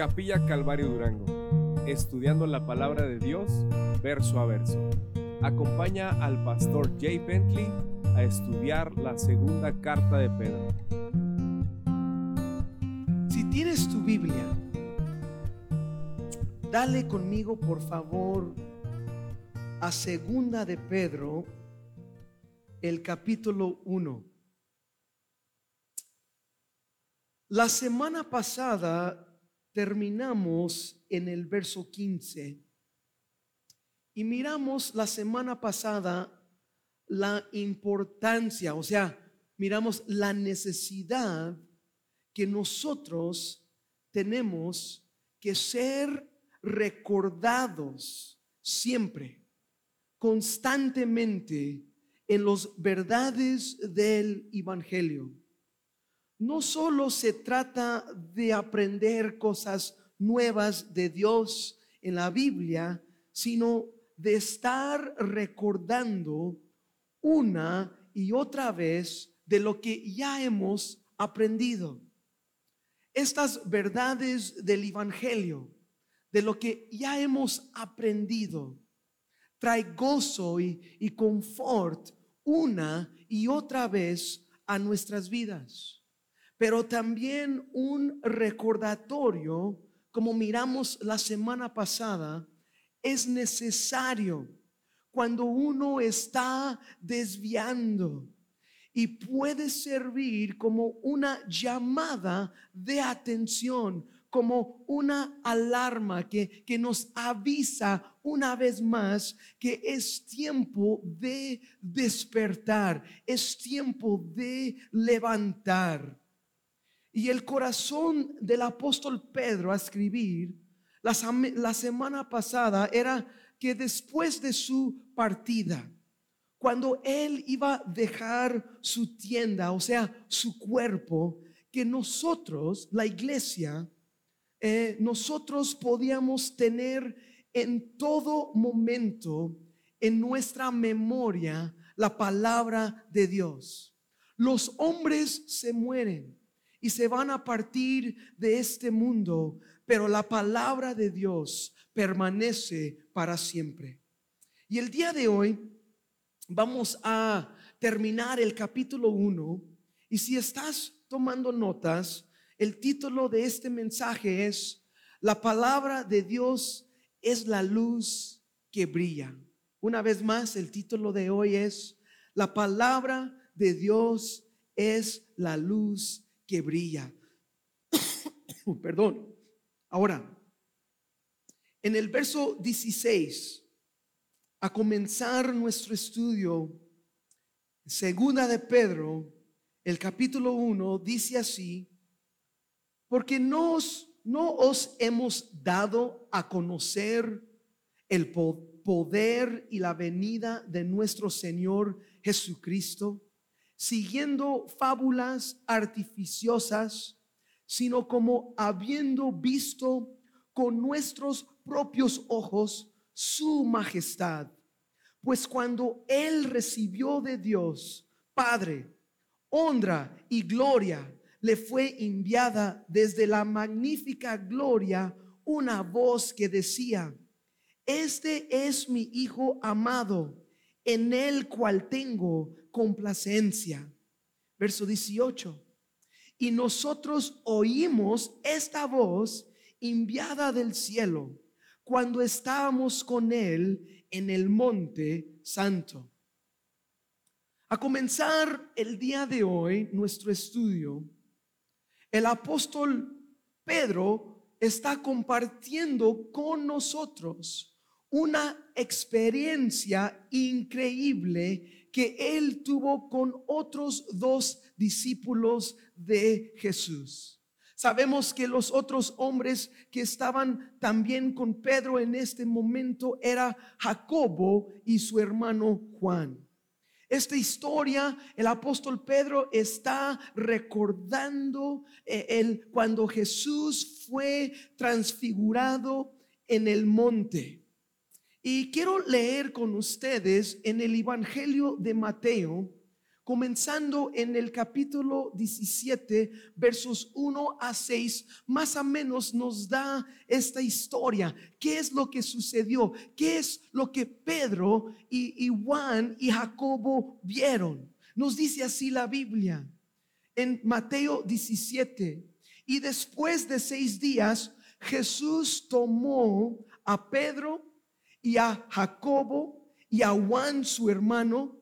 Capilla Calvario Durango, estudiando la palabra de Dios verso a verso. Acompaña al pastor Jay Bentley a estudiar la segunda carta de Pedro. Si tienes tu Biblia, dale conmigo por favor a segunda de Pedro, el capítulo 1. La semana pasada terminamos en el verso 15 y miramos la semana pasada la importancia, o sea, miramos la necesidad que nosotros tenemos que ser recordados siempre, constantemente en los verdades del Evangelio. No solo se trata de aprender cosas nuevas de Dios en la Biblia, sino de estar recordando una y otra vez de lo que ya hemos aprendido. Estas verdades del Evangelio, de lo que ya hemos aprendido, trae gozo y, y confort una y otra vez a nuestras vidas, pero también un recordatorio, como miramos la semana pasada, es necesario cuando uno está desviando y puede servir como una llamada de atención, como una alarma que, que, nos avisa una vez más que es tiempo de despertar, es tiempo de levantar. Y el corazón del apóstol Pedro a escribir la, semana pasada era que después de su partida, cuando él iba a dejar su tienda, o sea, su cuerpo, que nosotros, la iglesia, eh, nosotros podíamos tener en todo momento en nuestra memoria la palabra de Dios. Los hombres se mueren y se van a partir de este mundo, pero la palabra de Dios permanece para siempre. Y el día de hoy vamos a terminar el capítulo 1 y si estás tomando notas, el título de este mensaje es La palabra de Dios es la luz que brilla. Una vez más, el título de hoy es La palabra de Dios es la luz que brilla. Perdón. Ahora, en el verso 16, a comenzar nuestro estudio, segunda de Pedro, el capítulo 1, dice así, porque nos, no os hemos dado a conocer el poder y la venida de nuestro Señor Jesucristo, siguiendo fábulas artificiosas sino como habiendo visto con nuestros propios ojos su majestad. Pues cuando Él recibió de Dios, Padre, honra y gloria, le fue enviada desde la magnífica gloria una voz que decía, este es mi Hijo amado, en el cual tengo complacencia. Verso 18 y nosotros oímos esta voz enviada del cielo cuando estábamos con Él en el monte santo. A comenzar el día de hoy nuestro estudio, el apóstol Pedro está compartiendo con nosotros una experiencia increíble que él tuvo con otros dos discípulos de Jesús. Sabemos que los otros hombres que estaban también con Pedro en este momento era Jacobo y su hermano Juan. Esta historia, el apóstol Pedro está recordando eh, el, cuando Jesús fue transfigurado en el monte. Y quiero leer con ustedes en el Evangelio de Mateo, comenzando en el capítulo 17, versos 1 a 6, más o menos nos da esta historia. ¿Qué es lo que sucedió? ¿Qué es lo que Pedro y, y Juan y Jacobo vieron? Nos dice así la Biblia en Mateo 17. Y después de seis días, Jesús tomó a Pedro y a Jacobo y a Juan su hermano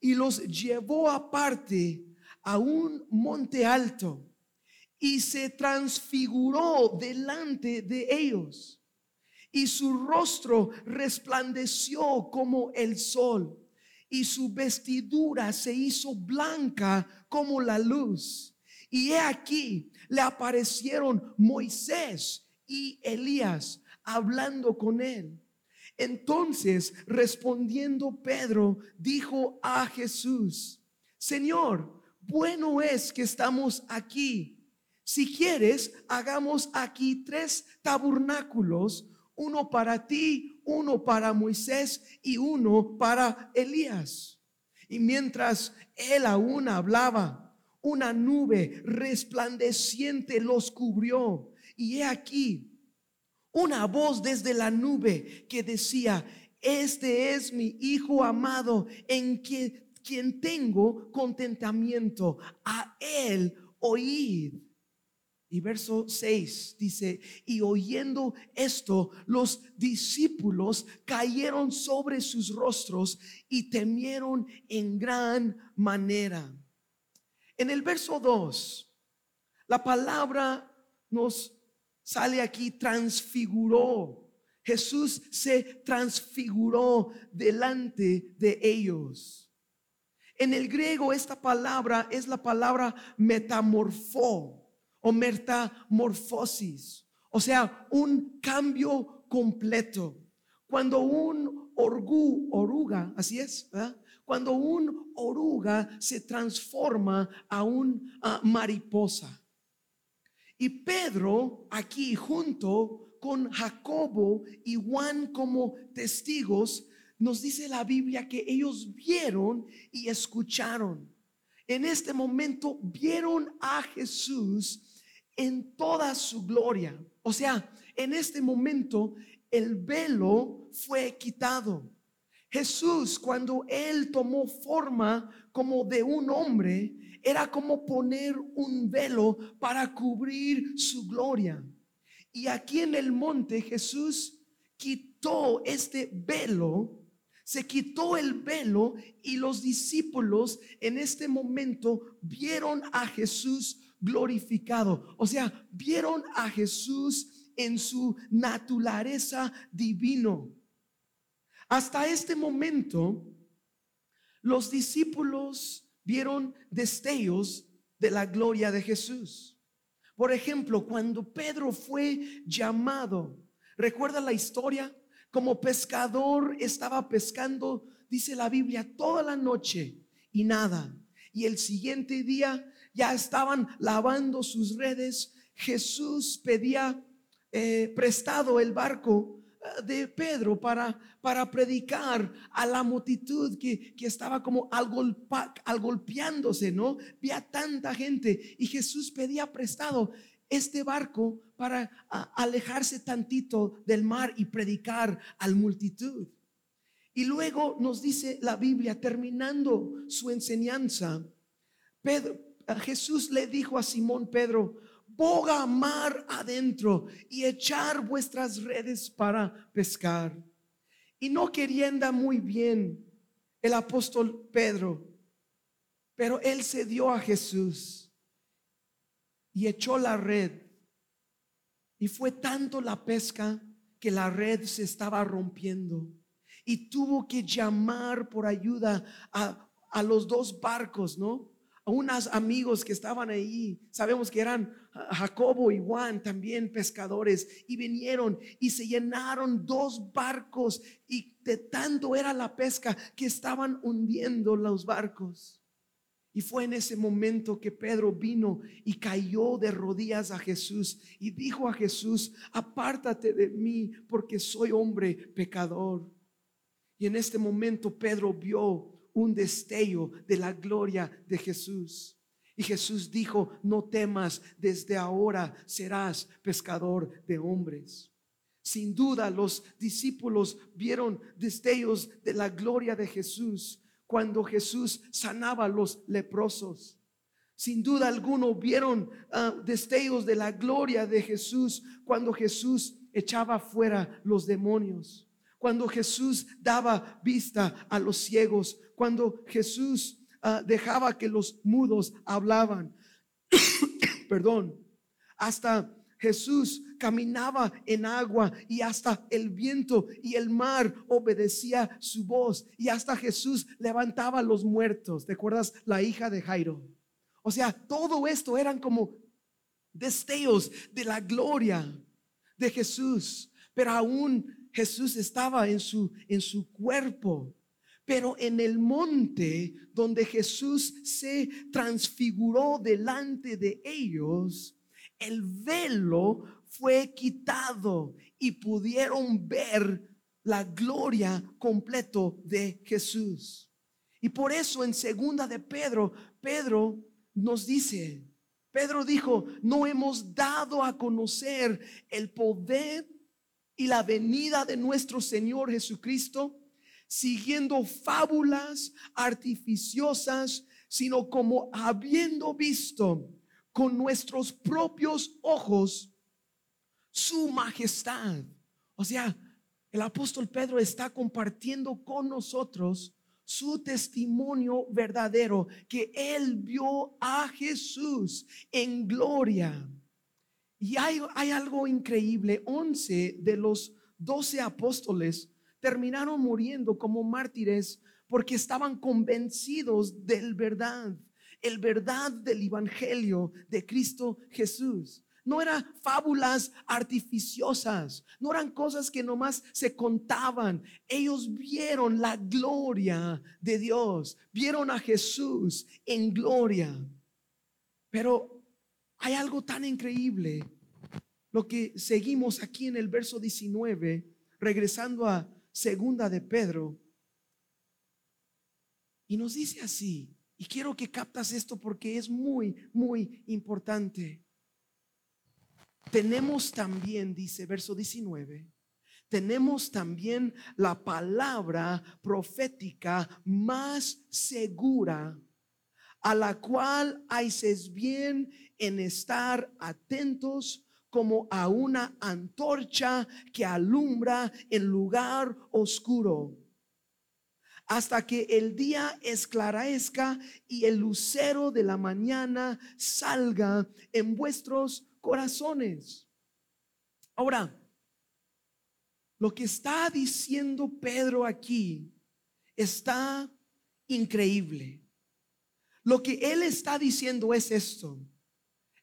y los llevó aparte a un monte alto y se transfiguró delante de ellos y su rostro resplandeció como el sol y su vestidura se hizo blanca como la luz. Y he aquí, le aparecieron Moisés y Elías hablando con él. Entonces, respondiendo Pedro, dijo a Jesús, Señor, bueno es que estamos aquí. Si quieres, hagamos aquí tres tabernáculos, uno para ti, uno para Moisés y uno para Elías. Y mientras él aún hablaba, una nube resplandeciente los cubrió. Y he aquí, una voz desde la nube que decía, este es mi Hijo amado en quien, tengo contentamiento. A él oíd. Y verso 6 dice, y oyendo esto, los discípulos cayeron sobre sus rostros y temieron en gran manera. En el verso 2, la palabra nos sale aquí, transfiguró. Jesús se transfiguró delante de ellos. En el griego esta palabra es la palabra metamorfó o metamorfosis, o sea, un cambio completo. Cuando un orgu, oruga, así es, cuando un oruga se transforma a un mariposa. Y Pedro aquí junto con Jacobo y Juan como testigos, nos dice la Biblia que ellos vieron y escucharon. En este momento vieron a Jesús en toda su gloria. O sea, en este momento el velo fue quitado. Jesús, cuando él tomó forma como de un hombre, era como poner un velo para cubrir su gloria. Y aquí en el monte Jesús quitó este velo, se quitó el velo y los discípulos en este momento vieron a Jesús glorificado. O sea, vieron a Jesús en su naturaleza divino. Hasta este momento, los discípulos vieron destellos de la gloria de Jesús. Por ejemplo, cuando Pedro fue llamado, ¿recuerda la historia? Como pescador estaba pescando, dice la Biblia, toda la noche y nada. Y el siguiente día ya estaban lavando sus redes. Jesús pedía eh, prestado el barco de Pedro para, para predicar a la multitud que, estaba como al, al golpeándose, ¿no? Vía tanta gente y Jesús pedía prestado este barco para alejarse tantito del mar y predicar al multitud. Y luego nos dice la Biblia, terminando su enseñanza, Pedro, Jesús le dijo a Simón Pedro, boga mar adentro y echar vuestras redes para pescar. Y no queriendo muy bien el apóstol Pedro, pero él se dio a Jesús y echó la red. Y fue tanto la pesca que la red se estaba rompiendo y tuvo que llamar por ayuda a, a los dos barcos, ¿no? Unos amigos que estaban ahí, sabemos que eran Jacobo y Juan, también pescadores, y vinieron y se llenaron dos barcos y de tanto era la pesca que estaban hundiendo los barcos. Y fue en ese momento que Pedro vino y cayó de rodillas a Jesús y dijo a Jesús, apártate de mí porque soy hombre pecador. Y en este momento Pedro vio un destello de la gloria de Jesús. Y Jesús dijo, no temas, desde ahora serás pescador de hombres. Sin duda los discípulos vieron destellos de la gloria de Jesús cuando Jesús sanaba a los leprosos. Sin duda alguno vieron ah, destellos de la gloria de Jesús cuando Jesús echaba fuera los demonios, cuando Jesús daba vista a los ciegos, cuando Jesús ah, dejaba que los mudos hablaban. Perdón, hasta Jesús caminaba en agua y hasta el viento y el mar obedecía su voz y hasta Jesús levantaba a los muertos. ¿Te acuerdas la hija de Jairo? O sea, todo esto eran como destellos de la gloria de Jesús, pero aún Jesús estaba en su en su cuerpo. Pero en el monte donde Jesús se transfiguró delante de ellos, el velo fue quitado y pudieron ver la gloria completo de Jesús. Y por eso en segunda de Pedro, Pedro nos dice, Pedro dijo, no hemos dado a conocer el poder y la venida de nuestro Señor Jesucristo siguiendo fábulas artificiosas, sino como habiendo visto con nuestros propios ojos su majestad. O sea, el apóstol Pedro está compartiendo con nosotros su testimonio verdadero, que él vio a Jesús en gloria. Y hay, hay algo increíble, once de los doce apóstoles terminaron muriendo como mártires porque estaban convencidos del verdad el verdad del Evangelio de Cristo Jesús. No eran fábulas artificiosas, no eran cosas que nomás se contaban. Ellos vieron la gloria de Dios, vieron a Jesús en gloria. Pero hay algo tan increíble, lo que seguimos aquí en el verso 19, regresando a segunda de Pedro, y nos dice así, y quiero que captas esto porque es muy, muy importante. Tenemos también, dice verso 19, tenemos también la palabra profética más segura, a la cual haces bien en estar atentos como a una antorcha que alumbra en lugar oscuro hasta que el día esclarezca y el lucero de la mañana salga en vuestros corazones. Ahora, lo que está diciendo Pedro aquí está increíble. Lo que él está diciendo es esto.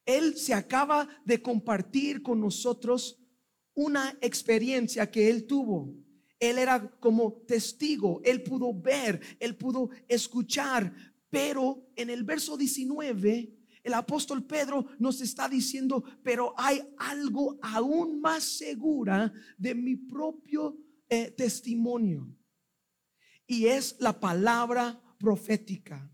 Él se acaba de compartir con nosotros una experiencia que él tuvo. Él era como testigo, él pudo ver, él pudo escuchar, pero en el verso 19 el apóstol Pedro nos está diciendo, pero hay algo aún más segura de mi propio eh, testimonio. Y es la palabra profética.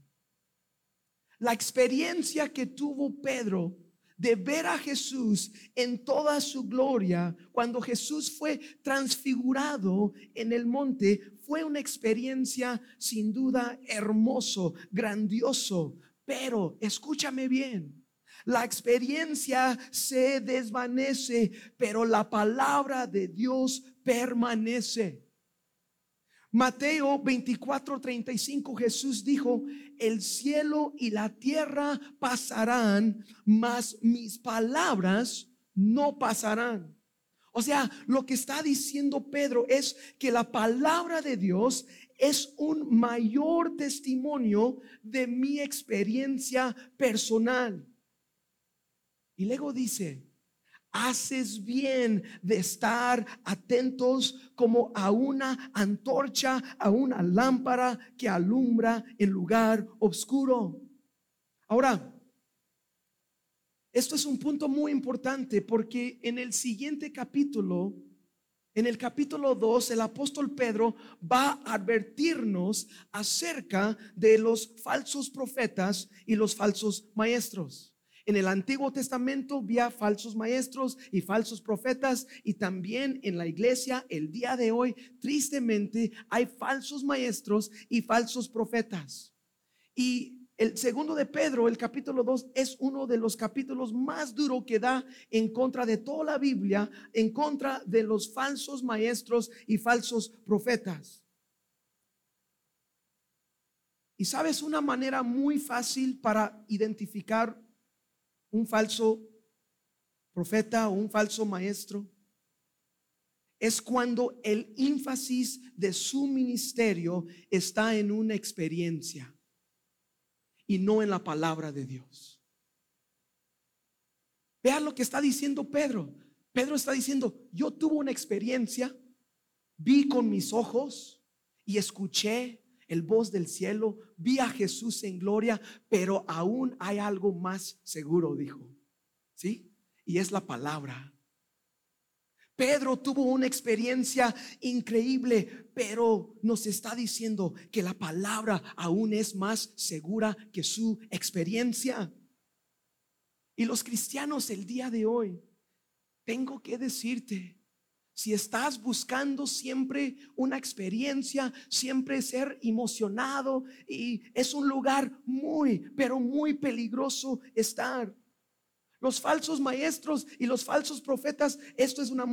La experiencia que tuvo Pedro de ver a Jesús en toda su gloria, cuando Jesús fue transfigurado en el monte, fue una experiencia sin duda hermoso, grandioso, pero escúchame bien. La experiencia se desvanece, pero la palabra de Dios permanece. Mateo 24, 35, Jesús dijo, el cielo y la tierra pasarán, mas mis palabras no pasarán. O sea, lo que está diciendo Pedro es que la palabra de Dios es un mayor testimonio de mi experiencia personal. Y luego dice, Haces bien de estar atentos como a una antorcha, a una lámpara que alumbra en lugar oscuro. Ahora, esto es un punto muy importante porque en el siguiente capítulo, en el capítulo 2, el apóstol Pedro va a advertirnos acerca de los falsos profetas y los falsos maestros. En el Antiguo Testamento había falsos maestros y falsos profetas y también en la iglesia el día de hoy, tristemente, hay falsos maestros y falsos profetas. Y el segundo de Pedro, el capítulo 2, es uno de los capítulos más duros que da en contra de toda la Biblia, en contra de los falsos maestros y falsos profetas. Y sabes una manera muy fácil para identificar un falso profeta o un falso maestro es cuando el énfasis de su ministerio está en una experiencia y no en la palabra de Dios. Vean lo que está diciendo Pedro. Pedro está diciendo, yo tuve una experiencia, vi con mis ojos y escuché el voz del cielo, vi a Jesús en gloria, pero aún hay algo más seguro, dijo. ¿Sí? Y es la palabra. Pedro tuvo una experiencia increíble, pero nos está diciendo que la palabra aún es más segura que su experiencia. Y los cristianos el día de hoy, tengo que decirte, si estás buscando siempre una experiencia, siempre ser emocionado, y es un lugar muy, pero muy peligroso estar. Los falsos maestros y los falsos profetas, esto es una,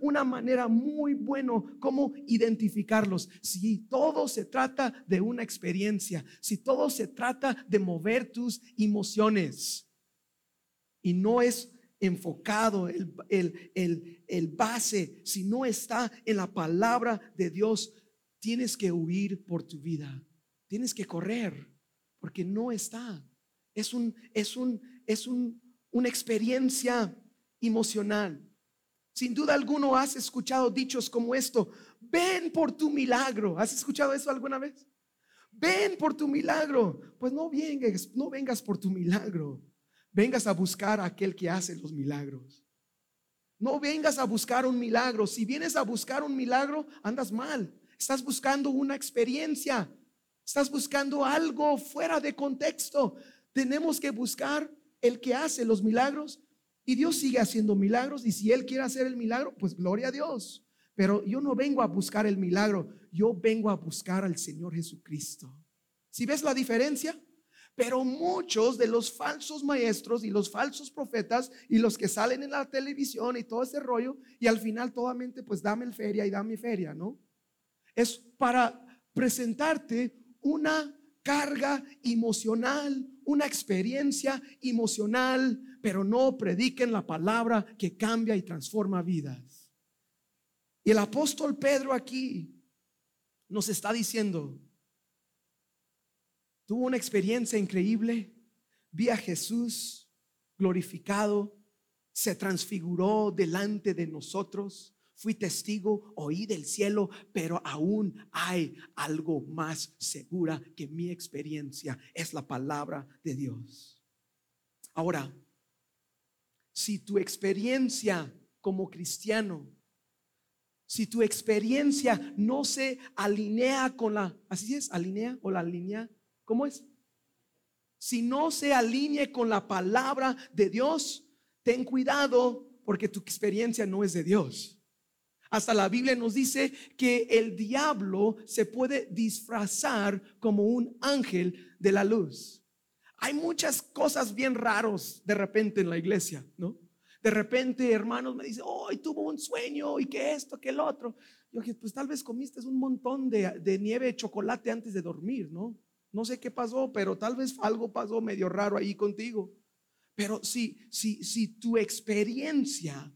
una, manera muy bueno como identificarlos. Si todo se trata de una experiencia, si todo se trata de mover tus emociones y no es enfocado el, el, el base, si no está en la palabra de Dios, tienes que huir por tu vida, tienes que correr porque no está. Es un, es un, es un una experiencia emocional. Sin duda alguno has escuchado dichos como esto, ven por tu milagro. ¿Has escuchado eso alguna vez? Ven por tu milagro. Pues no vengas, no vengas por tu milagro. Vengas a buscar a aquel que hace los milagros. No vengas a buscar un milagro. Si vienes a buscar un milagro, andas mal. Estás buscando una experiencia. Estás buscando algo fuera de contexto. Tenemos que buscar el que hace los milagros y Dios sigue haciendo milagros y si Él quiere hacer el milagro, pues gloria a Dios. Pero yo no vengo a buscar el milagro, yo vengo a buscar al Señor Jesucristo. Si ves la diferencia? Pero muchos de los falsos maestros y los falsos profetas y los que salen en la televisión y todo ese rollo, y al final totalmente, pues dame el feria y dame feria, ¿no? Es para presentarte una carga emocional, una experiencia emocional, pero no prediquen la palabra que cambia y transforma vidas. Y el apóstol Pedro aquí nos está diciendo, tuvo una experiencia increíble, vi a Jesús glorificado, se transfiguró delante de nosotros. Fui testigo, oí del cielo, pero aún hay algo más segura que mi experiencia, es la palabra de Dios. Ahora, si tu experiencia como cristiano, si tu experiencia no se alinea con la, así es, alinea o la alinea, ¿cómo es? Si no se alinea con la palabra de Dios, ten cuidado porque tu experiencia no es de Dios. Hasta la Biblia nos dice que el diablo se puede disfrazar como un ángel de la luz. Hay muchas cosas bien raros de repente en la iglesia, ¿no? De repente, hermanos me dicen, hoy tuvo un sueño y que esto, que el otro. Yo dije, pues tal vez comiste un montón de, de nieve chocolate antes de dormir, ¿no? No sé qué pasó, pero tal vez algo pasó medio raro ahí contigo. Pero si, si, si tu experiencia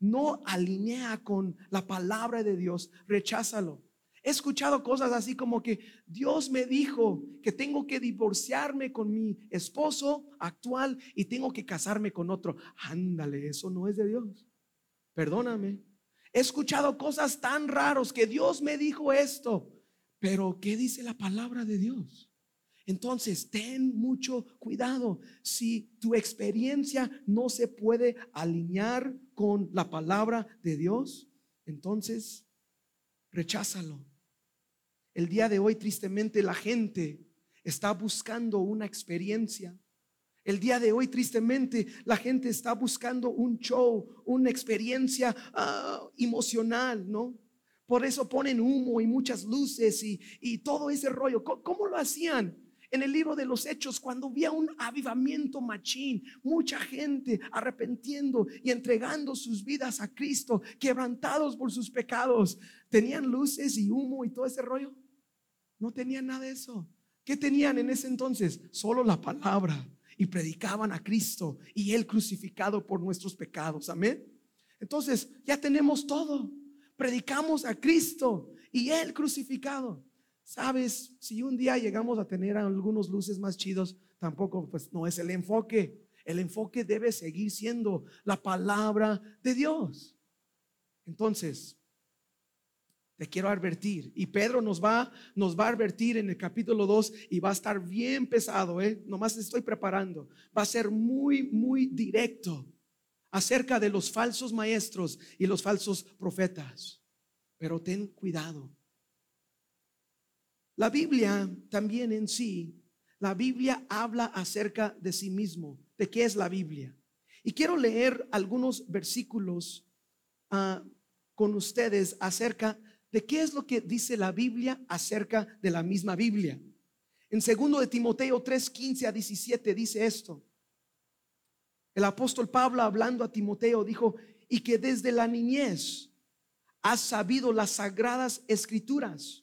no alinea con la palabra de Dios, recházalo. He escuchado cosas así como que Dios me dijo que tengo que divorciarme con mi esposo actual y tengo que casarme con otro. Ándale, eso no es de Dios. Perdóname. He escuchado cosas tan raros que Dios me dijo esto. Pero ¿qué dice la palabra de Dios? Entonces, ten mucho cuidado. Si tu experiencia no se puede alinear con la palabra de Dios, entonces recházalo. El día de hoy, tristemente, la gente está buscando una experiencia. El día de hoy, tristemente, la gente está buscando un show, una experiencia ah, emocional, ¿no? Por eso ponen humo y muchas luces y, todo ese rollo. ¿Cómo, lo hacían? En el libro de los Hechos, cuando había un avivamiento machín, mucha gente arrepentiendo y entregando sus vidas a Cristo, quebrantados por sus pecados, ¿tenían luces y humo y todo ese rollo? No tenían nada de eso. ¿Qué tenían en ese entonces? Solo la palabra y predicaban a Cristo y Él crucificado por nuestros pecados. Amén. Entonces ya tenemos todo. Predicamos a Cristo y Él crucificado. Sabes, si un día llegamos a tener algunos luces más chidos, tampoco, pues no es el enfoque. El enfoque debe seguir siendo la palabra de Dios. Entonces, te quiero advertir. Y Pedro nos va, nos va a advertir en el capítulo 2 y va a estar bien pesado, ¿eh? Nomás estoy preparando. Va a ser muy, muy directo acerca de los falsos maestros y los falsos profetas. Pero ten cuidado. La Biblia también en sí, la Biblia habla acerca de sí mismo, de qué es la Biblia. Y quiero leer algunos versículos ah, con ustedes acerca de qué es lo que dice la Biblia acerca de la misma Biblia. En segundo de Timoteo 3, 15 a 17 dice esto. El apóstol Pablo hablando a Timoteo dijo, y que desde la niñez has sabido las sagradas escrituras,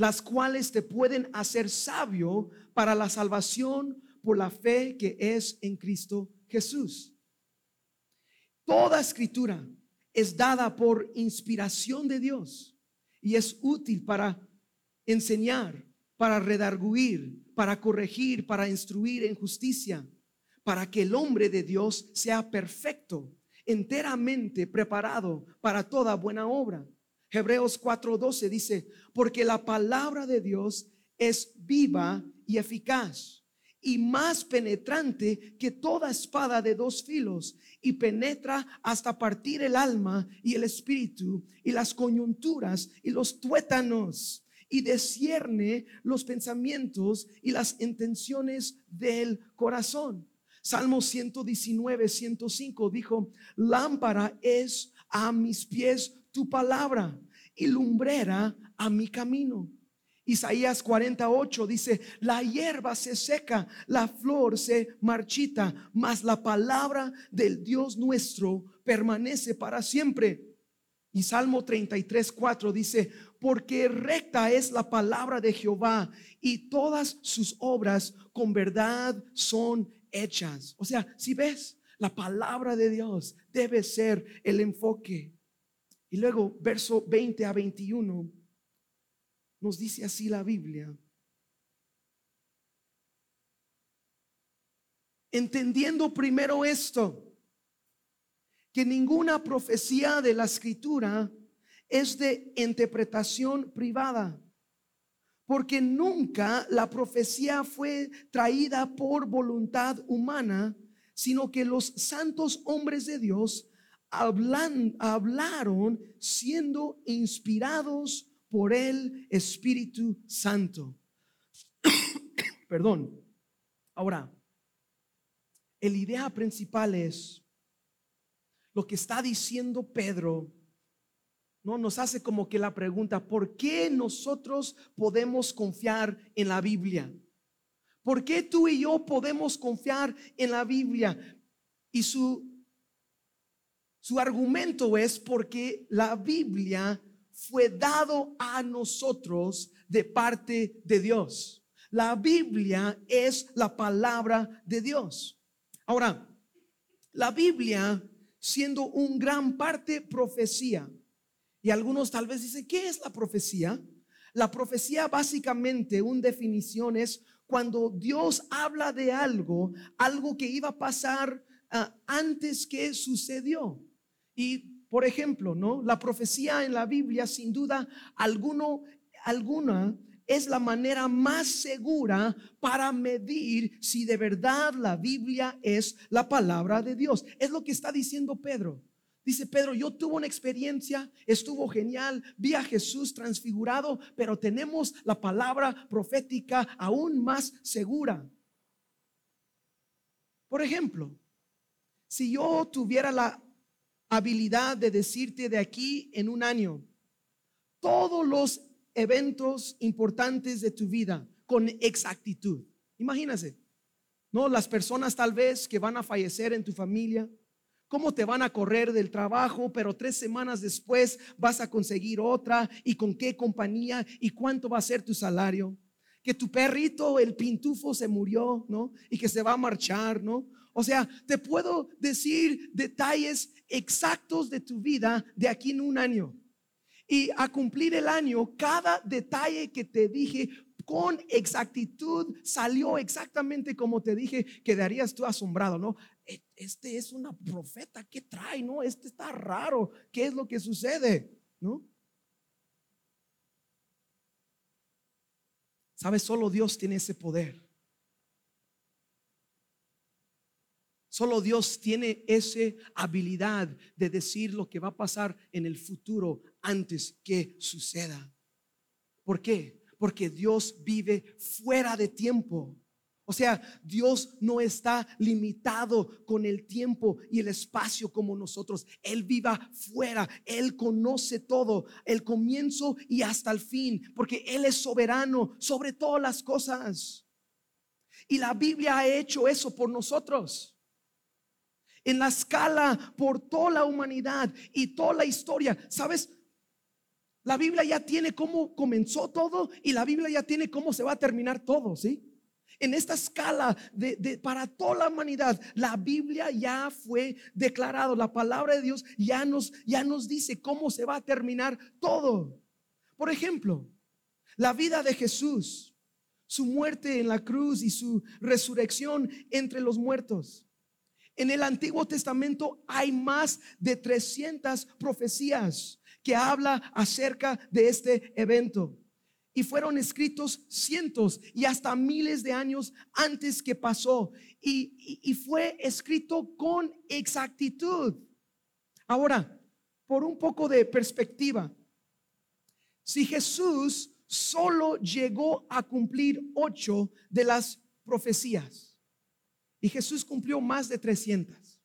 las cuales te pueden hacer sabio para la salvación por la fe que es en Cristo Jesús. Toda escritura es dada por inspiración de Dios y es útil para enseñar, para redarguir, para corregir, para instruir en justicia, para que el hombre de Dios sea perfecto, enteramente preparado para toda buena obra. Hebreos 4:12 dice, porque la palabra de Dios es viva y eficaz y más penetrante que toda espada de dos filos y penetra hasta partir el alma y el espíritu y las coyunturas y los tuétanos y descierne los pensamientos y las intenciones del corazón. Salmo 119, 105 dijo, lámpara es a mis pies tu palabra y lumbrera a mi camino. Isaías 48 dice, la hierba se seca, la flor se marchita, mas la palabra del Dios nuestro permanece para siempre. Y Salmo 33, 4 dice, porque recta es la palabra de Jehová y todas sus obras con verdad son hechas. O sea, si ves, la palabra de Dios debe ser el enfoque. Y luego, verso 20 a 21 nos dice así la Biblia. Entendiendo primero esto, que ninguna profecía de la escritura es de interpretación privada, porque nunca la profecía fue traída por voluntad humana, sino que los santos hombres de Dios hablan, hablaron siendo inspirados por el Espíritu Santo. Perdón. Ahora, el idea principal es lo que está diciendo Pedro. No nos hace como que la pregunta, ¿por qué nosotros podemos confiar en la Biblia? ¿Por qué tú y yo podemos confiar en la Biblia? Y su su argumento es porque la Biblia fue dado a nosotros de parte de Dios. La Biblia es la palabra de Dios. Ahora, la Biblia siendo un gran parte profecía, y algunos tal vez dicen, ¿qué es la profecía? La profecía básicamente, una definición es cuando Dios habla de algo, algo que iba a pasar ah, antes que sucedió. Y por ejemplo, ¿no? La profecía en la Biblia, sin duda alguno, alguna, es la manera más segura para medir si de verdad la Biblia es la palabra de Dios. Es lo que está diciendo Pedro. Dice Pedro, yo tuve una experiencia, estuvo genial, vi a Jesús transfigurado, pero tenemos la palabra profética aún más segura. Por ejemplo, si yo tuviera la habilidad de decirte de aquí en un año todos los eventos importantes de tu vida con exactitud, imagínese, ¿no? Las personas tal vez que van a fallecer en tu familia, cómo te van a correr del trabajo, pero tres semanas después vas a conseguir otra y con qué compañía y cuánto va a ser tu salario. Que tu perrito, el pintufo, se murió, ¿no? Y que se va a marchar, ¿no? O sea, te puedo decir detalles exactos de tu vida de aquí en un año. Y a cumplir el año, cada detalle que te dije con exactitud salió exactamente como te dije, quedarías tú asombrado, ¿no? E, este es una profeta, ¿qué trae? No, este está raro, ¿qué es lo que sucede? ¿No? ¿Sabes? Solo Dios tiene ese poder. Solo Dios tiene esa habilidad de decir lo que va a pasar en el futuro antes que suceda. ¿Por qué? Porque Dios vive fuera de tiempo. O sea, Dios no está limitado con el tiempo y el espacio como nosotros. Él viva fuera. Él conoce todo, el comienzo y hasta el fin, porque Él es soberano sobre todas las cosas. Y la Biblia ha hecho eso por nosotros. En la escala por toda la humanidad y toda la historia. ¿Sabes? La Biblia ya tiene cómo comenzó todo y la Biblia ya tiene cómo se va a terminar todo, ¿sí? En esta escala de, para toda la humanidad, la Biblia ya fue declarado, la palabra de Dios ya nos, ya nos dice cómo se va a terminar todo. Por ejemplo, la vida de Jesús, su muerte en la cruz y su resurrección entre los muertos. En el Antiguo Testamento hay más de 300 profecías que habla acerca de este evento. Y fueron escritos cientos y hasta miles de años antes que pasó. Y, fue escrito con exactitud. Ahora, por un poco de perspectiva, si Jesús solo llegó a cumplir ocho de las profecías, y Jesús cumplió más de 300,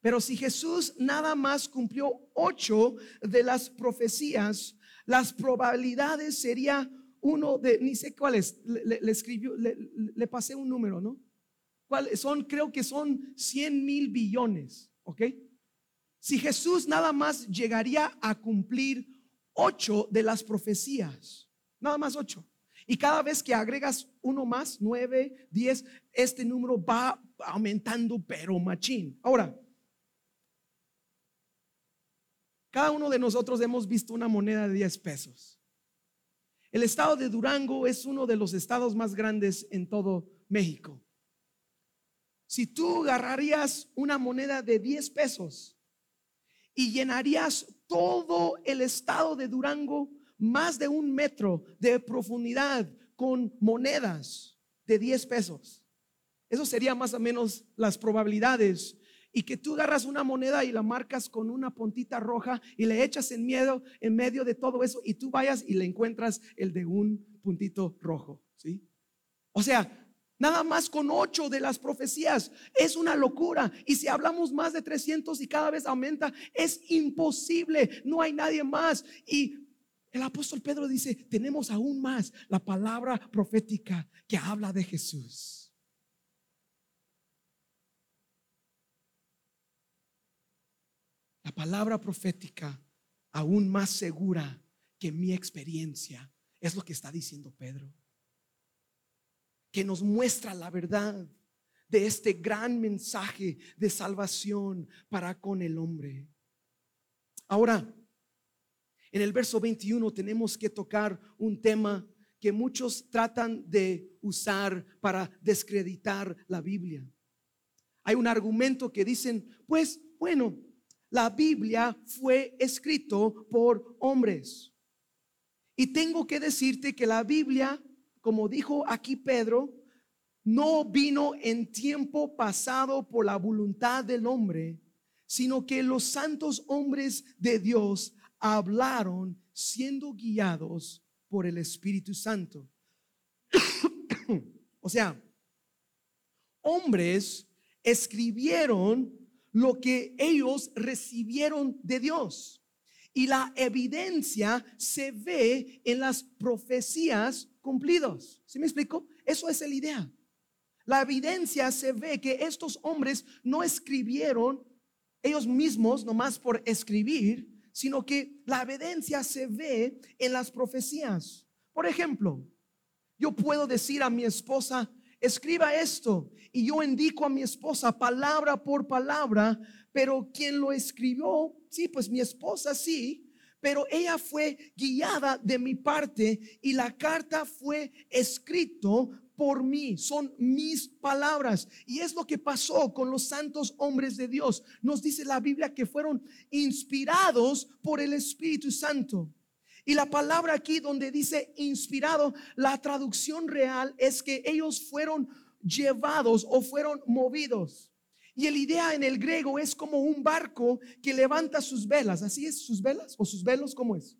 pero si Jesús nada más cumplió ocho de las profecías, las probabilidades sería uno de, ni sé cuáles, le, le escribió, le, pasé un número, ¿no? ¿Cuáles son? Creo que son 100 mil billones, ¿ok? Si Jesús nada más llegaría a cumplir ocho de las profecías, nada más ocho. Y cada vez que agregas uno más, nueve, diez, este número va aumentando, pero machín. Ahora, Cada uno de nosotros hemos visto una moneda de 10 pesos. El estado de Durango es uno de los estados más grandes en todo México. Si tú agarrarías una moneda de 10 pesos y llenarías todo el estado de Durango, más de un metro de profundidad con monedas de 10 pesos, eso sería más o menos las probabilidades y que tú agarras una moneda y la marcas con una puntita roja y le echas en miedo en medio de todo eso y tú vayas y le encuentras el de un puntito rojo, ¿sí? O sea, nada más con ocho de las profecías es una locura y si hablamos más de 300 y cada vez aumenta, es imposible, no hay nadie más y el apóstol Pedro dice, tenemos aún más la palabra profética que habla de Jesús. La palabra profética, aún más segura que mi experiencia, es lo que está diciendo Pedro. Que nos muestra la verdad de este gran mensaje de salvación para con el hombre. Ahora, en el verso 21 tenemos que tocar un tema que muchos tratan de usar para descreditar la Biblia. Hay un argumento que dicen, pues bueno, la Biblia fue escrito por hombres. Y tengo que decirte que la Biblia, como dijo aquí Pedro, no vino en tiempo pasado por la voluntad del hombre, sino que los santos hombres de Dios hablaron siendo guiados por el Espíritu Santo. o sea, hombres escribieron lo que ellos recibieron de Dios. Y la evidencia se ve en las profecías cumplidos. ¿Sí me explico? Eso es la idea. La evidencia se ve que estos hombres no escribieron ellos mismos nomás por escribir, sino que la evidencia se ve en las profecías. Por ejemplo, yo puedo decir a mi esposa, escriba esto, y yo indico a mi esposa palabra por palabra, pero quien lo escribió, sí, pues mi esposa sí, pero ella fue guiada de mi parte y la carta fue escrito por mí, son mis palabras. Y es lo que pasó con los santos hombres de Dios. Nos dice la Biblia que fueron inspirados por el Espíritu Santo. Y la palabra aquí donde dice inspirado, la traducción real es que ellos fueron llevados o fueron movidos. Y el idea en el griego es como un barco que levanta sus velas. ¿Así es? ¿Sus velas? ¿O sus velos? ¿Cómo es?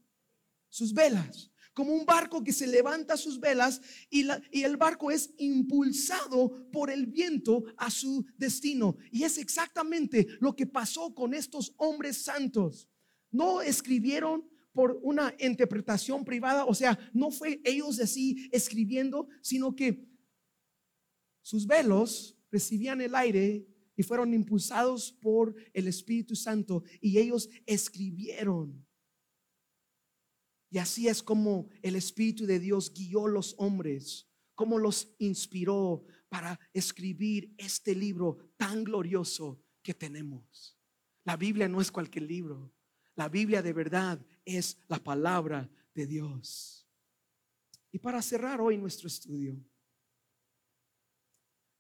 Sus velas como un barco que se levanta sus velas y, y, el barco es impulsado por el viento a su destino. Y es exactamente lo que pasó con estos hombres santos. No escribieron por una interpretación privada, o sea, no fue ellos así escribiendo, sino que sus velos recibían el aire y fueron impulsados por el Espíritu Santo y ellos escribieron. Y así es como el Espíritu de Dios guió los hombres, como los inspiró para escribir este libro tan glorioso que tenemos. La Biblia no es cualquier libro. La Biblia de verdad es la palabra de Dios. Y para cerrar hoy nuestro estudio,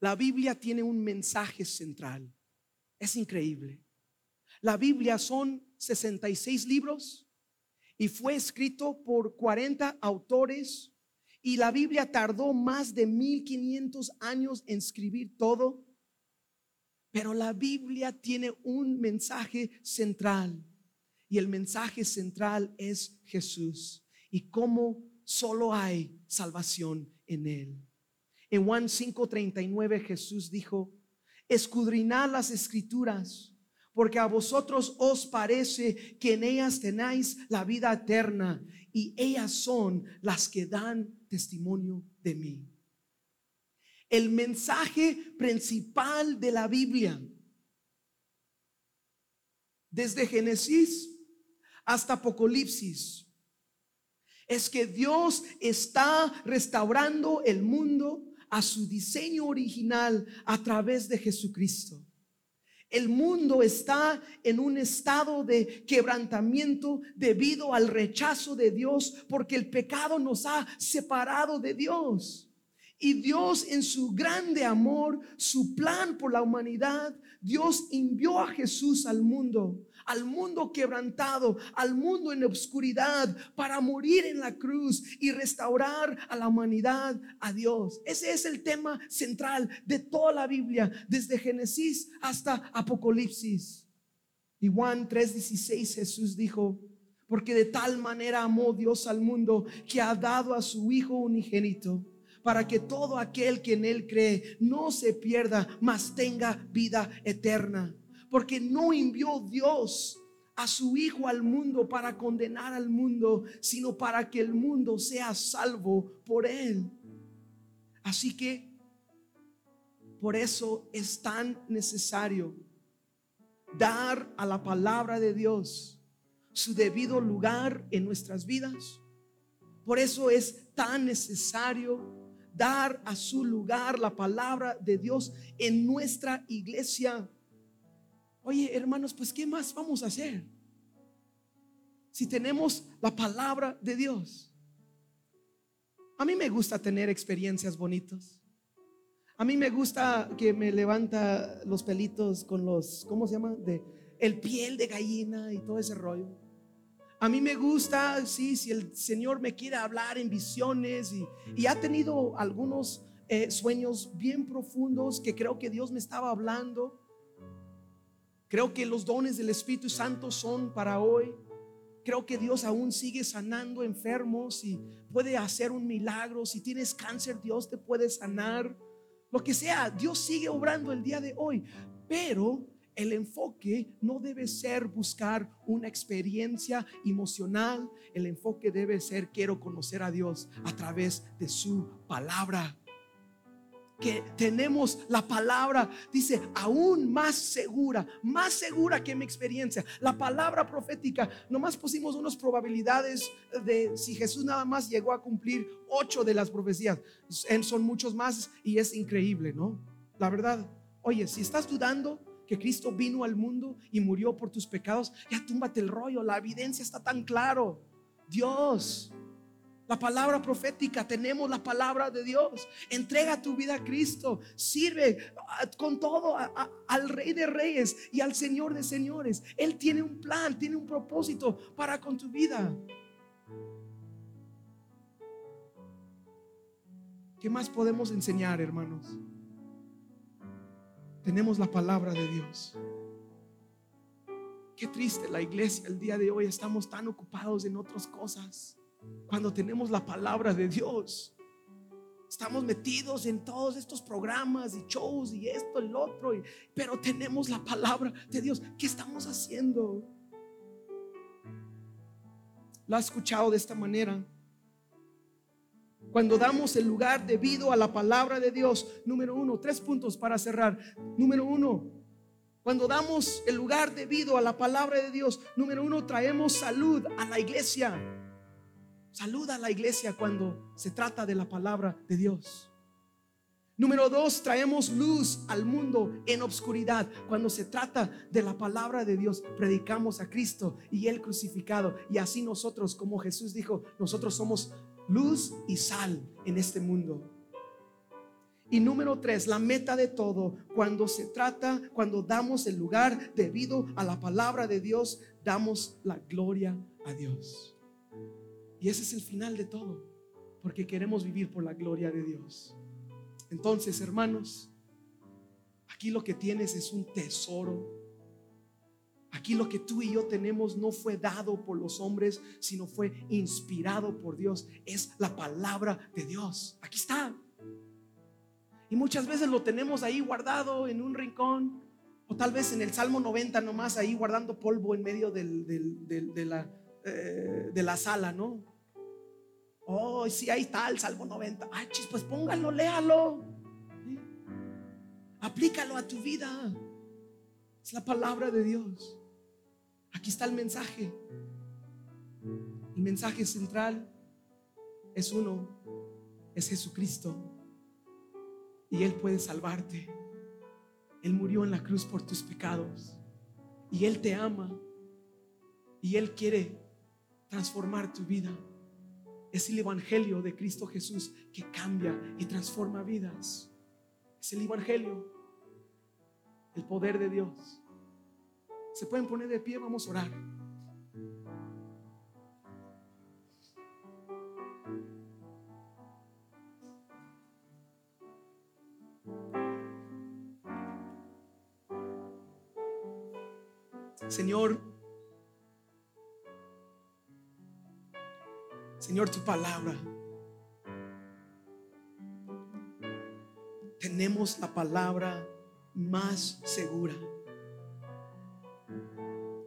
la Biblia tiene un mensaje central. Es increíble. La Biblia son 66 libros y fue escrito por 40 autores y la Biblia tardó más de 1500 años en escribir todo. Pero la Biblia tiene un mensaje central y el mensaje central es Jesús y cómo solo hay salvación en él. En Juan 5:39 Jesús dijo, escudrinar las escrituras porque a vosotros os parece que en ellas tenéis la vida eterna y ellas son las que dan testimonio de mí. El mensaje principal de la Biblia, desde Génesis hasta Apocalipsis, es que Dios está restaurando el mundo a su diseño original a través de Jesucristo. El mundo está en un estado de quebrantamiento debido al rechazo de Dios porque el pecado nos ha separado de Dios. Y Dios en su grande amor, su plan por la humanidad, Dios envió a Jesús al mundo al mundo quebrantado, al mundo en obscuridad, para morir en la cruz y restaurar a la humanidad a Dios. Ese es el tema central de toda la Biblia, desde Génesis hasta Apocalipsis. Y Juan 3:16 Jesús dijo, porque de tal manera amó Dios al mundo que ha dado a su Hijo unigénito para que todo aquel que en él cree no se pierda, mas tenga vida eterna porque no envió Dios a su Hijo al mundo para condenar al mundo, sino para que el mundo sea salvo por él. Así que por eso es tan necesario dar a la palabra de Dios su debido lugar en nuestras vidas. Por eso es tan necesario dar a su lugar la palabra de Dios en nuestra iglesia. Oye, hermanos, pues ¿qué más vamos a hacer? Si tenemos la palabra de Dios. A mí me gusta tener experiencias bonitas. A mí me gusta que me levanta los pelitos con los, ¿cómo se llama? De el piel de gallina y todo ese rollo. A mí me gusta, sí, si el Señor me quiere hablar en visiones y, ha tenido algunos eh, sueños bien profundos que creo que Dios me estaba hablando. Creo que los dones del Espíritu Santo son para hoy. Creo que Dios aún sigue sanando enfermos y puede hacer un milagro. Si tienes cáncer, Dios te puede sanar. Lo que sea, Dios sigue obrando el día de hoy. Pero el enfoque no debe ser buscar una experiencia emocional. El enfoque debe ser quiero conocer a Dios a través de su palabra que tenemos la palabra, dice, aún más segura, más segura que mi experiencia. La palabra profética, nomás pusimos unas probabilidades de si Jesús nada más llegó a cumplir ocho de las profecías. Son muchos más y es increíble, ¿no? La verdad, oye, si estás dudando que Cristo vino al mundo y murió por tus pecados, ya túmbate el rollo, la evidencia está tan claro. Dios la palabra profética, tenemos la palabra de Dios. Entrega tu vida a Cristo. Sirve ah, con todo al Rey de Reyes y al Señor de Señores. Él tiene un plan, tiene un propósito para con tu vida. ¿Qué más podemos enseñar, hermanos? Tenemos la palabra de Dios. Qué triste la iglesia el día de hoy. Estamos tan ocupados en otras cosas cuando tenemos la palabra de Dios. Estamos metidos en todos estos programas y shows y esto, el otro, pero tenemos la palabra de Dios. ¿Qué estamos haciendo? Lo ha escuchado de esta manera. Cuando damos el lugar debido a la palabra de Dios, número uno, tres puntos para cerrar. Número uno, cuando damos el lugar debido a la palabra de Dios, número uno, traemos salud a la iglesia. Saluda a la iglesia cuando se trata de la palabra de Dios. Número dos, traemos luz al mundo en obscuridad. Cuando se trata de la palabra de Dios, predicamos a Cristo y el crucificado. Y así nosotros, como Jesús dijo, nosotros somos luz y sal en este mundo. Y número tres, la meta de todo, cuando se trata, cuando damos el lugar debido a la palabra de Dios, damos la gloria a Dios. Y ese es el final de todo, porque queremos vivir por la gloria de Dios. Entonces, hermanos, aquí lo que tienes es un tesoro. Aquí lo que tú y yo tenemos no fue dado por los hombres, sino fue inspirado por Dios. Es la palabra de Dios. Aquí está. Y muchas veces lo tenemos ahí guardado en un rincón, o tal vez en el Salmo 90 nomás ahí guardando polvo en medio de, la, eh, de la sala, ¿no? Oh, sí, ahí está el Salmo 90. Ay, chis, pues póngalo, léalo. Aplícalo a tu vida. Es la palabra de Dios. Aquí está el mensaje. El mensaje central es uno, es Jesucristo. Y Él puede salvarte. Él murió en la cruz por tus pecados. Y Él te ama. Y Él quiere transformar tu vida. Es el Evangelio de Cristo Jesús que cambia y transforma vidas. Es el Evangelio, el poder de Dios. Se pueden poner de pie, vamos a orar. Señor, Señor, tu palabra. Tenemos la palabra más segura.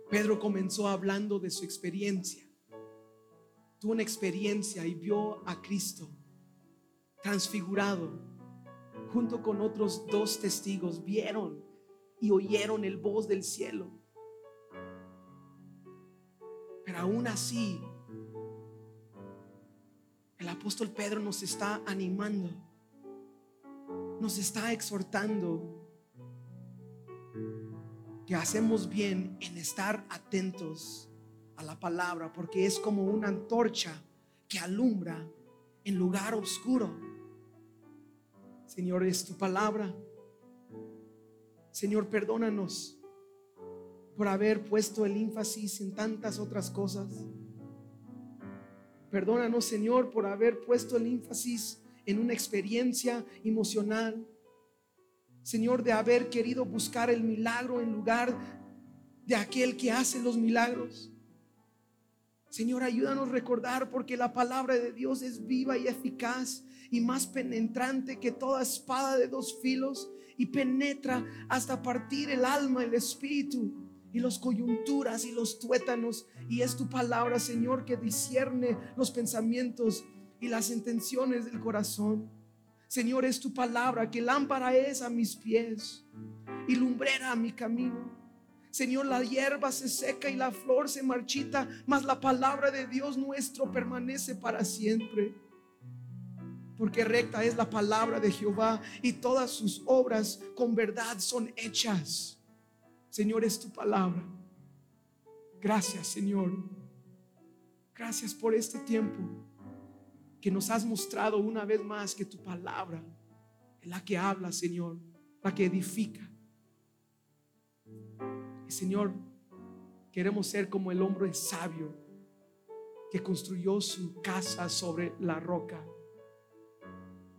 Pedro comenzó hablando de su experiencia. Tuvo una experiencia y vio a Cristo transfigurado junto con otros dos testigos. Vieron y oyeron el voz del cielo. Pero aún así apóstol Pedro nos está animando, nos está exhortando que hacemos bien en estar atentos a la palabra, porque es como una antorcha que alumbra en lugar oscuro. Señor, es tu palabra. Señor, perdónanos por haber puesto el énfasis en tantas otras cosas. Perdónanos, Señor, por haber puesto el énfasis en una experiencia emocional. Señor, de haber querido buscar el milagro en lugar de aquel que hace los milagros. Señor, ayúdanos a recordar porque la palabra de Dios es viva y eficaz y más penetrante que toda espada de dos filos y penetra hasta partir el alma, el espíritu y los coyunturas y los tuétanos. Y es tu palabra, Señor, que discierne los pensamientos y las intenciones del corazón. Señor, es tu palabra que lámpara es a mis pies y lumbrera a mi camino. Señor, la hierba se seca y la flor se marchita, mas la palabra de Dios nuestro permanece para siempre. Porque recta es la palabra de Jehová y todas sus obras con verdad son hechas. Señor, es tu palabra. Gracias, Señor. Gracias por este tiempo que nos has mostrado una vez más que tu palabra es la que habla, Señor, la que edifica. Y Señor, queremos ser como el hombre sabio que construyó su casa sobre la roca.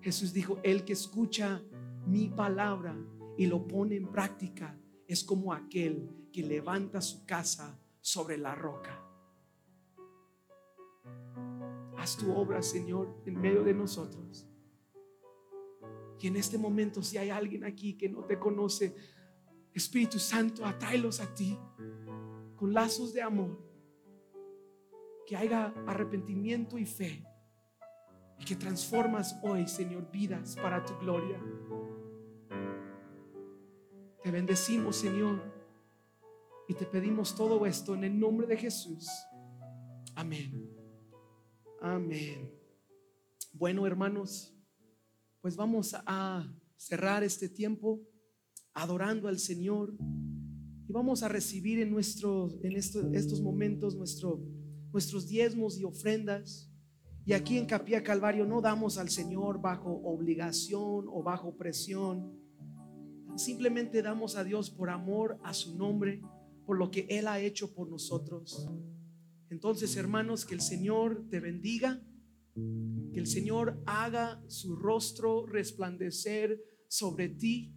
Jesús dijo, el que escucha mi palabra y lo pone en práctica es como aquel que levanta su casa sobre la roca. Haz tu obra, Señor, en medio de nosotros. Y en este momento, si hay alguien aquí que no te conoce, Espíritu Santo, atráelos a ti con lazos de amor. Que haya arrepentimiento y fe. Y que transformas hoy, Señor, vidas para tu gloria. Te bendecimos, Señor. Y te pedimos todo esto en el nombre de Jesús. Amén. Amén. Bueno, hermanos, pues vamos a cerrar este tiempo adorando al Señor y vamos a recibir en, en estos, momentos nuestro, nuestros diezmos y ofrendas. Y aquí en Capilla Calvario no damos al Señor bajo obligación o bajo presión. Simplemente damos a Dios por amor a su nombre, por lo que Él ha hecho por nosotros. Entonces, hermanos, que el Señor te bendiga, que el Señor haga su rostro resplandecer sobre ti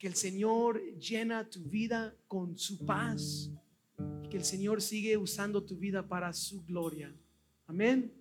que el Señor llena tu vida con su paz. Que el Señor sigue usando tu vida para su gloria. Amén.